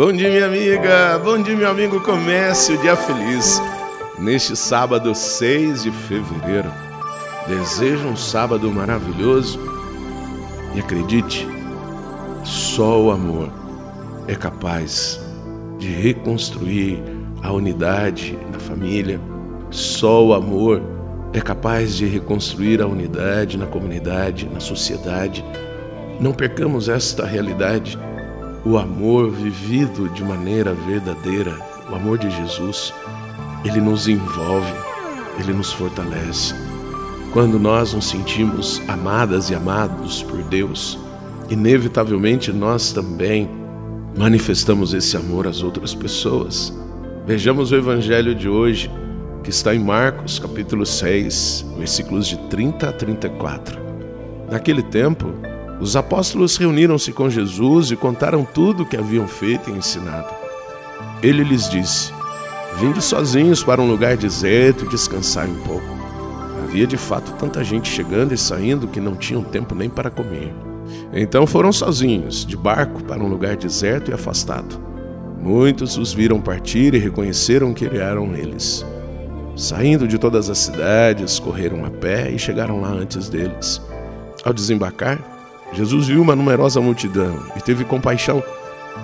Bom dia, minha amiga. Bom dia, meu amigo. Comece o dia feliz. Neste sábado 6 de fevereiro. Desejo um sábado maravilhoso. E acredite, só o amor é capaz de reconstruir a unidade na família. Só o amor é capaz de reconstruir a unidade na comunidade, na sociedade. Não percamos esta realidade o amor vivido de maneira verdadeira, o amor de Jesus, ele nos envolve, ele nos fortalece. Quando nós nos sentimos amadas e amados por Deus, inevitavelmente nós também manifestamos esse amor às outras pessoas. Vejamos o evangelho de hoje, que está em Marcos, capítulo 6, versículos de 30 a 34. Naquele tempo, os apóstolos reuniram-se com Jesus e contaram tudo o que haviam feito e ensinado. Ele lhes disse: Vinde sozinhos para um lugar deserto e descansai um pouco. Havia de fato tanta gente chegando e saindo que não tinham tempo nem para comer. Então foram sozinhos, de barco, para um lugar deserto e afastado. Muitos os viram partir e reconheceram que eram eles. Saindo de todas as cidades, correram a pé e chegaram lá antes deles. Ao desembarcar, Jesus viu uma numerosa multidão e teve compaixão,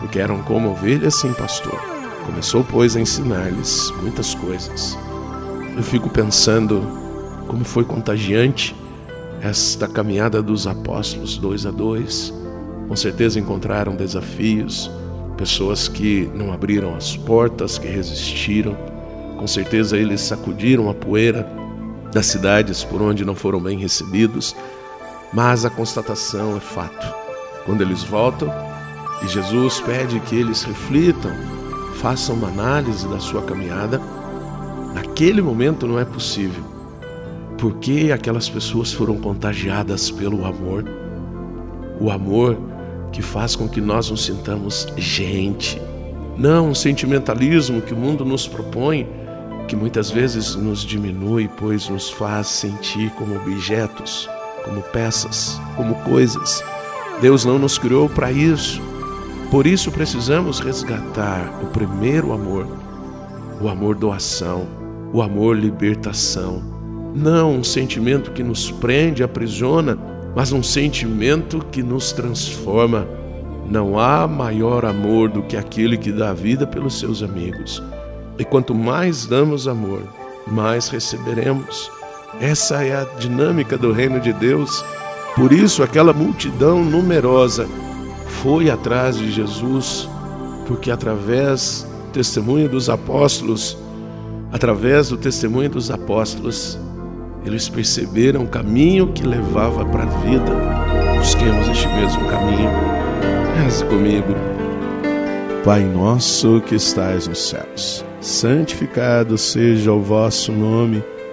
porque eram como ovelhas sem pastor. Começou, pois, a ensinar-lhes muitas coisas. Eu fico pensando como foi contagiante esta caminhada dos apóstolos dois a dois. Com certeza encontraram desafios, pessoas que não abriram as portas, que resistiram. Com certeza eles sacudiram a poeira das cidades por onde não foram bem recebidos mas a constatação é fato. Quando eles voltam e Jesus pede que eles reflitam, façam uma análise da sua caminhada, naquele momento não é possível. Porque aquelas pessoas foram contagiadas pelo amor. O amor que faz com que nós nos sintamos gente. Não um sentimentalismo que o mundo nos propõe, que muitas vezes nos diminui, pois nos faz sentir como objetos como peças, como coisas. Deus não nos criou para isso. Por isso precisamos resgatar o primeiro amor, o amor doação, o amor libertação. Não um sentimento que nos prende, aprisiona, mas um sentimento que nos transforma. Não há maior amor do que aquele que dá vida pelos seus amigos. E quanto mais damos amor, mais receberemos. Essa é a dinâmica do reino de Deus. Por isso, aquela multidão numerosa foi atrás de Jesus, porque através do testemunho dos apóstolos, através do testemunho dos apóstolos, eles perceberam o caminho que levava para a vida. Busquemos este mesmo caminho. Reze comigo. Pai nosso que estais nos céus, santificado seja o vosso nome.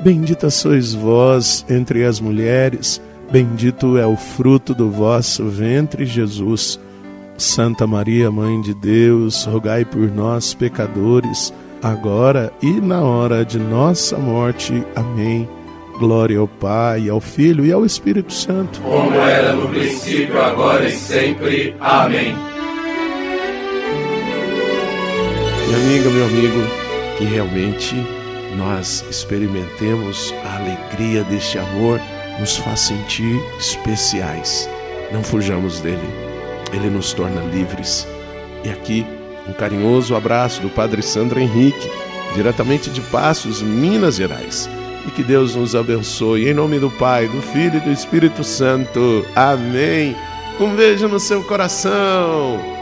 Bendita sois vós entre as mulheres, bendito é o fruto do vosso ventre, Jesus. Santa Maria, Mãe de Deus, rogai por nós, pecadores, agora e na hora de nossa morte. Amém. Glória ao Pai, ao Filho e ao Espírito Santo. Como era no princípio, agora e sempre. Amém. Minha amiga, meu amigo, que realmente nós experimentemos a alegria deste amor, nos faz sentir especiais. Não fujamos dele, ele nos torna livres. E aqui, um carinhoso abraço do Padre Sandro Henrique, diretamente de Passos, Minas Gerais. E que Deus nos abençoe. Em nome do Pai, do Filho e do Espírito Santo. Amém. Um beijo no seu coração.